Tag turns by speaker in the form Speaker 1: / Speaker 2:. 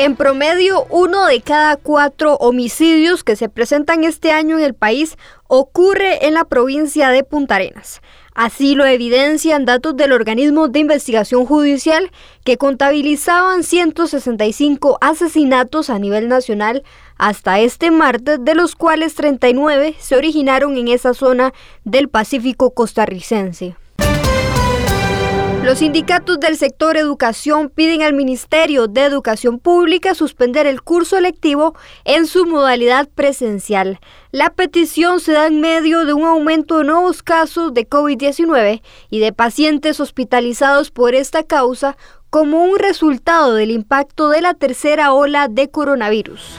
Speaker 1: En promedio, uno de cada cuatro homicidios que se presentan este año en el país ocurre en la provincia de Punta Arenas. Así lo evidencian datos del organismo de investigación judicial que contabilizaban 165 asesinatos a nivel nacional hasta este martes, de los cuales 39 se originaron en esa zona del Pacífico costarricense. Los sindicatos del sector educación piden al Ministerio de Educación Pública suspender el curso lectivo en su modalidad presencial. La petición se da en medio de un aumento de nuevos casos de COVID-19 y de pacientes hospitalizados por esta causa como un resultado del impacto de la tercera ola de coronavirus.